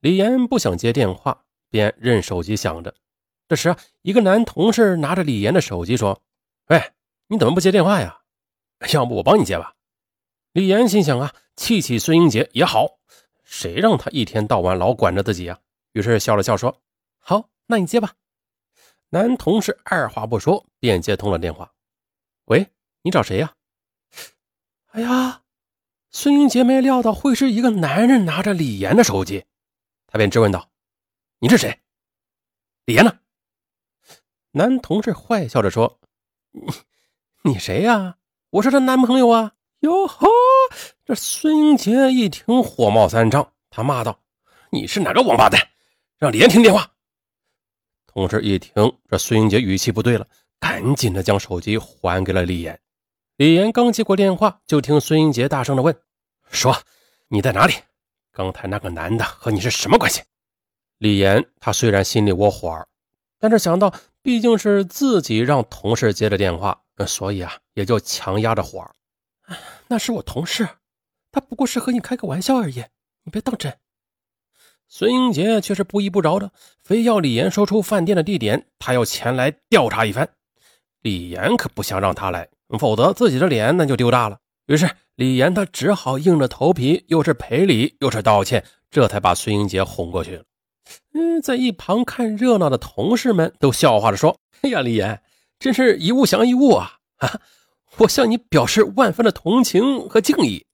李岩不想接电话，便任手机响着。这时，一个男同事拿着李岩的手机说：“喂，你怎么不接电话呀？要不我帮你接吧。”李岩心想啊，气气孙英杰也好，谁让他一天到晚老管着自己呀？于是笑了笑说：“好，那你接吧。”男同事二话不说便接通了电话。“喂，你找谁呀？”“哎呀！”孙英杰没料到会是一个男人拿着李岩的手机，他便质问道：“你是谁？李岩呢？”男同事坏笑着说：“你你谁呀？我是她男朋友啊！”哟呵，这孙英杰一听火冒三丈，他骂道：“你是哪个王八蛋，让李岩听电话？”同事一听这孙英杰语气不对了，赶紧的将手机还给了李岩。李岩刚接过电话，就听孙英杰大声的问：“说你在哪里？刚才那个男的和你是什么关系？”李岩他虽然心里窝火，但是想到毕竟是自己让同事接的电话，所以啊也就强压着火。那是我同事，他不过是和你开个玩笑而已，你别当真。孙英杰却是不依不饶的，非要李岩说出饭店的地点，他要前来调查一番。李岩可不想让他来。否则自己的脸那就丢大了。于是李岩他只好硬着头皮，又是赔礼又是道歉，这才把孙英杰哄过去了。嗯，在一旁看热闹的同事们都笑话着说：“哎呀，李岩真是一物降一物啊！啊，我向你表示万分的同情和敬意。”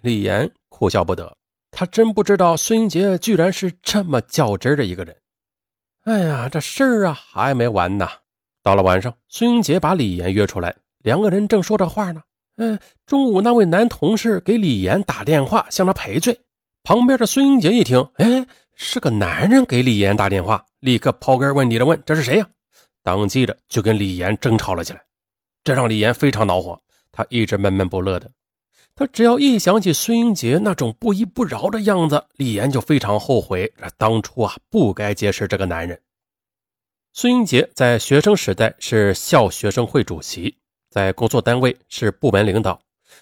李岩哭笑不得，他真不知道孙英杰居然是这么较真的一个人。哎呀，这事儿啊还没完呢。到了晚上，孙英杰把李岩约出来。两个人正说着话呢，嗯，中午那位男同事给李岩打电话向他赔罪。旁边的孙英杰一听，哎，是个男人给李岩打电话，立刻刨根问底的问：“这是谁呀？”当即的就跟李岩争吵了起来，这让李岩非常恼火。他一直闷闷不乐的，他只要一想起孙英杰那种不依不饶的样子，李岩就非常后悔，当初啊不该结识这个男人。孙英杰在学生时代是校学生会主席。在工作单位是部门领导，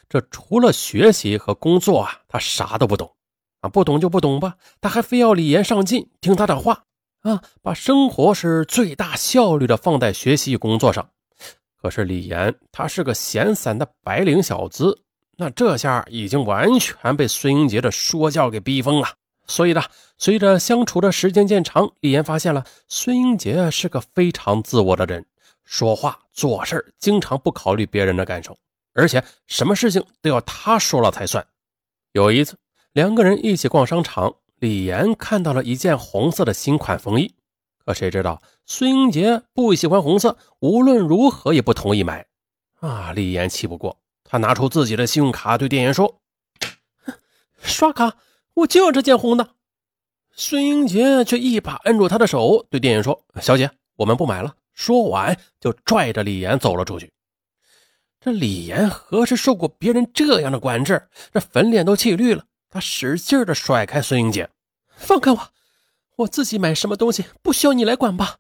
这除了学习和工作啊，他啥都不懂啊，不懂就不懂吧，他还非要李岩上进，听他的话啊，把生活是最大效率的放在学习与工作上。可是李岩他是个闲散的白领小子，那这下已经完全被孙英杰的说教给逼疯了。所以呢，随着相处的时间渐长，李岩发现了孙英杰是个非常自我的人。说话做事经常不考虑别人的感受，而且什么事情都要他说了才算。有一次，两个人一起逛商场，李岩看到了一件红色的新款风衣，可谁知道孙英杰不喜欢红色，无论如何也不同意买。啊！李岩气不过，他拿出自己的信用卡对店员说：“刷卡，我就要这件红的。”孙英杰却一把摁住他的手，对店员说：“小姐，我们不买了。”说完，就拽着李岩走了出去。这李岩何时受过别人这样的管制？这粉脸都气绿了。他使劲的甩开孙英杰，放开我！我自己买什么东西不需要你来管吧？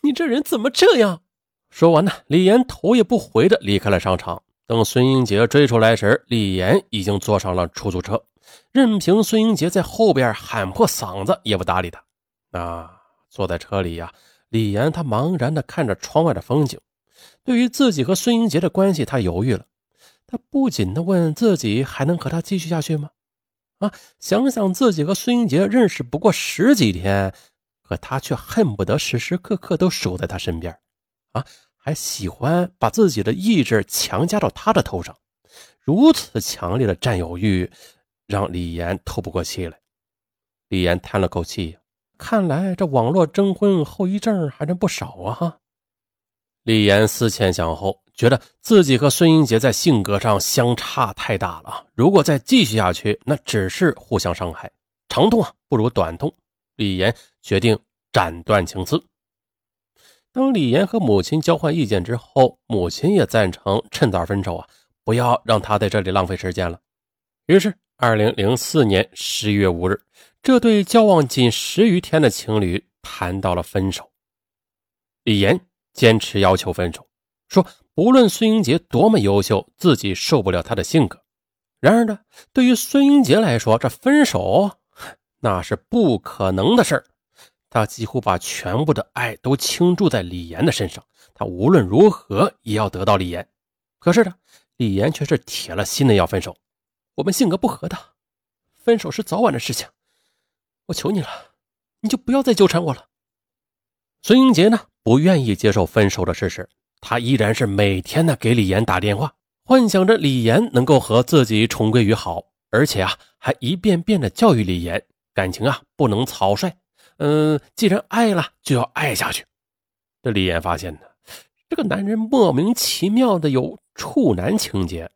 你这人怎么这样？说完呢，李岩头也不回的离开了商场。等孙英杰追出来时，李岩已经坐上了出租车，任凭孙英杰在后边喊破嗓子，也不搭理他。啊，坐在车里呀。李岩他茫然地看着窗外的风景，对于自己和孙英杰的关系，他犹豫了。他不仅地问自己还能和他继续下去吗？啊，想想自己和孙英杰认识不过十几天，可他却恨不得时时刻刻都守在他身边，啊，还喜欢把自己的意志强加到他的头上。如此强烈的占有欲，让李岩透不过气来。李岩叹了口气。看来这网络征婚后遗症还真不少啊！李岩思前想后，觉得自己和孙英杰在性格上相差太大了。如果再继续下去，那只是互相伤害，长痛啊不如短痛。李岩决定斩断情丝。当李岩和母亲交换意见之后，母亲也赞成趁早分手啊，不要让他在这里浪费时间了。于是，二零零四年十一月五日。这对交往仅十余天的情侣谈到了分手。李岩坚持要求分手，说不论孙英杰多么优秀，自己受不了他的性格。然而呢，对于孙英杰来说，这分手那是不可能的事儿。他几乎把全部的爱都倾注在李岩的身上，他无论如何也要得到李岩。可是呢，李岩却是铁了心的要分手。我们性格不合的，分手是早晚的事情。我求你了，你就不要再纠缠我了。孙英杰呢，不愿意接受分手的事实，他依然是每天呢给李岩打电话，幻想着李岩能够和自己重归于好，而且啊，还一遍遍的教育李岩，感情啊不能草率，嗯，既然爱了就要爱下去。这李岩发现呢，这个男人莫名其妙的有处男情节，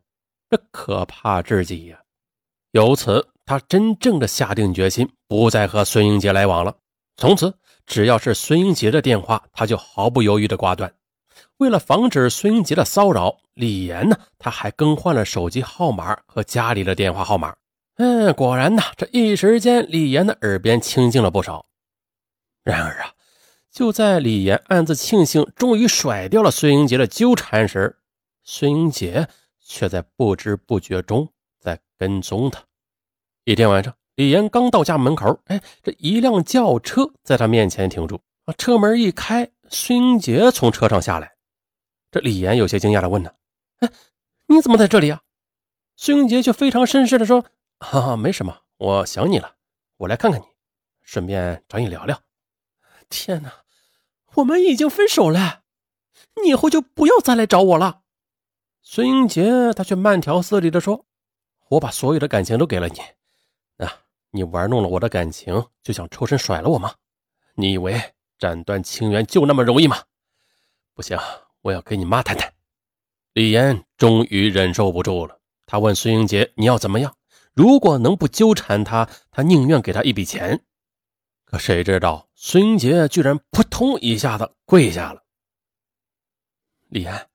这可怕至极呀。由此，他真正的下定决心，不再和孙英杰来往了，从此。只要是孙英杰的电话，他就毫不犹豫的挂断。为了防止孙英杰的骚扰，李岩呢，他还更换了手机号码和家里的电话号码。嗯，果然呢，这一时间，李岩的耳边清静了不少。然而啊，就在李岩暗自庆幸终于甩掉了孙英杰的纠缠时，孙英杰却在不知不觉中在跟踪他。一天晚上。李岩刚到家门口，哎，这一辆轿车在他面前停住。啊，车门一开，孙英杰从车上下来。这李岩有些惊讶的问呢：“哎，你怎么在这里啊？”孙英杰却非常绅士的说：“哈哈，没什么，我想你了，我来看看你，顺便找你聊聊。”天哪，我们已经分手了，你以后就不要再来找我了。孙英杰他却慢条斯理的说：“我把所有的感情都给了你。”啊你玩弄了我的感情，就想抽身甩了我吗？你以为斩断情缘就那么容易吗？不行，我要跟你妈谈谈。李岩终于忍受不住了，他问孙英杰：“你要怎么样？如果能不纠缠他，他宁愿给他一笔钱。”可谁知道孙英杰居然扑通一下子跪下了。李岩，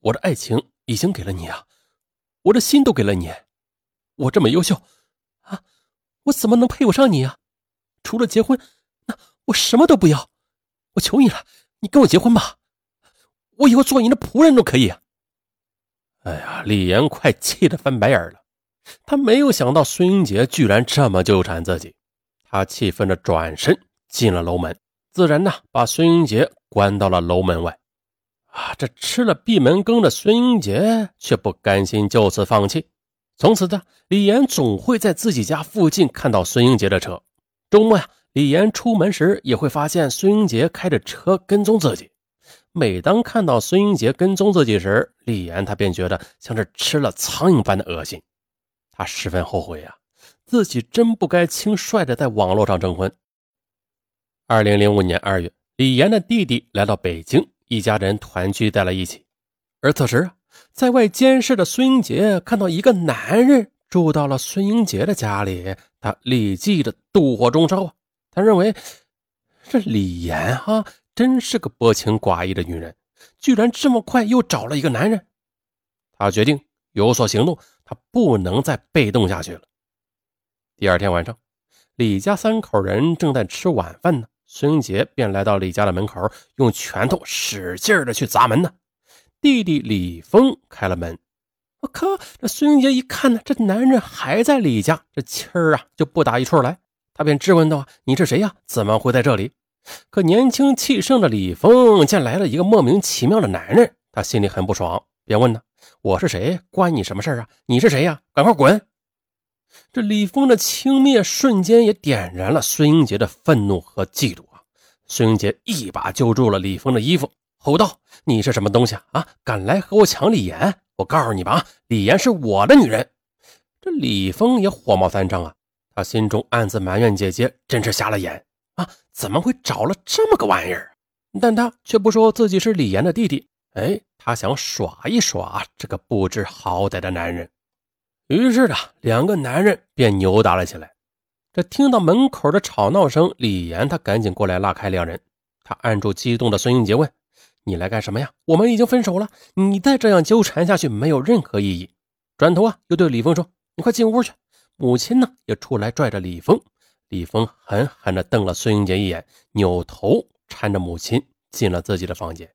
我的爱情已经给了你啊，我的心都给了你，我这么优秀。啊我怎么能配不上你啊？除了结婚，那我什么都不要。我求你了，你跟我结婚吧，我以后做你的仆人都可以。啊哎呀，李岩快气得翻白眼了。他没有想到孙英杰居然这么纠缠自己，他气愤的转身进了楼门，自然呢把孙英杰关到了楼门外。啊，这吃了闭门羹的孙英杰却不甘心就此放弃。从此的李岩总会在自己家附近看到孙英杰的车。周末呀，李岩出门时也会发现孙英杰开着车跟踪自己。每当看到孙英杰跟踪自己时，李岩他便觉得像是吃了苍蝇般的恶心。他十分后悔呀，自己真不该轻率的在网络上征婚。二零零五年二月，李岩的弟弟来到北京，一家人团聚在了一起。而此时。在外监视的孙英杰看到一个男人住到了孙英杰的家里，他立即的妒火中烧啊！他认为这李岩哈真是个薄情寡义的女人，居然这么快又找了一个男人。他决定有所行动，他不能再被动下去了。第二天晚上，李家三口人正在吃晚饭呢，孙杰便来到李家的门口，用拳头使劲的去砸门呢。弟弟李峰开了门，我靠！这孙杰一看呢，这男人还在李家，这气儿啊就不打一处来。他便质问道：“你是谁呀？怎么会在这里？”可年轻气盛的李峰见来了一个莫名其妙的男人，他心里很不爽，便问呢：“我是谁？关你什么事啊？你是谁呀？赶快滚！”这李峰的轻蔑瞬间也点燃了孙英杰的愤怒和嫉妒啊！孙英杰一把揪住了李峰的衣服。吼道：“你是什么东西啊？敢来和我抢李岩？我告诉你吧，啊李岩是我的女人。”这李峰也火冒三丈啊，他心中暗自埋怨姐姐真是瞎了眼啊，怎么会找了这么个玩意儿？但他却不说自己是李岩的弟弟，哎，他想耍一耍这个不知好歹的男人。于是呢，两个男人便扭打了起来。这听到门口的吵闹声，李岩他赶紧过来拉开两人，他按住激动的孙英杰问。你来干什么呀？我们已经分手了，你再这样纠缠下去没有任何意义。转头啊，又对李峰说：“你快进屋去。”母亲呢也出来拽着李峰。李峰狠狠地瞪了孙英杰一眼，扭头搀着母亲进了自己的房间。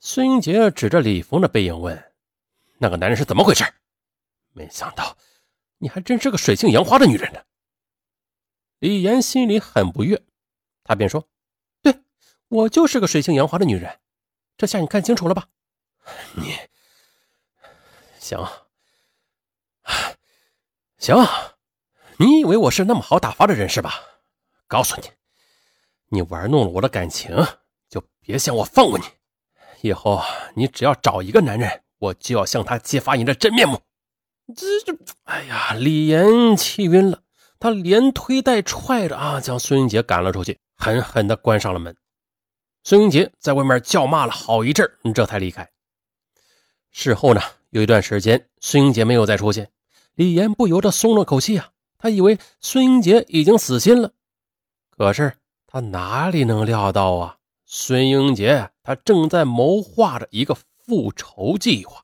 孙英杰指着李峰的背影问：“那个男人是怎么回事？”没想到，你还真是个水性杨花的女人呢。李岩心里很不悦，他便说：“对我就是个水性杨花的女人，这下你看清楚了吧？你行，行，你以为我是那么好打发的人是吧？告诉你，你玩弄了我的感情，就别想我放过你。以后你只要找一个男人，我就要向他揭发你的真面目。”这这，哎呀！李岩气晕了，他连推带踹的啊，将孙英杰赶了出去，狠狠的关上了门。孙英杰在外面叫骂了好一阵，这才离开。事后呢，有一段时间，孙英杰没有再出现，李岩不由得松了口气啊，他以为孙英杰已经死心了，可是他哪里能料到啊，孙英杰他正在谋划着一个复仇计划。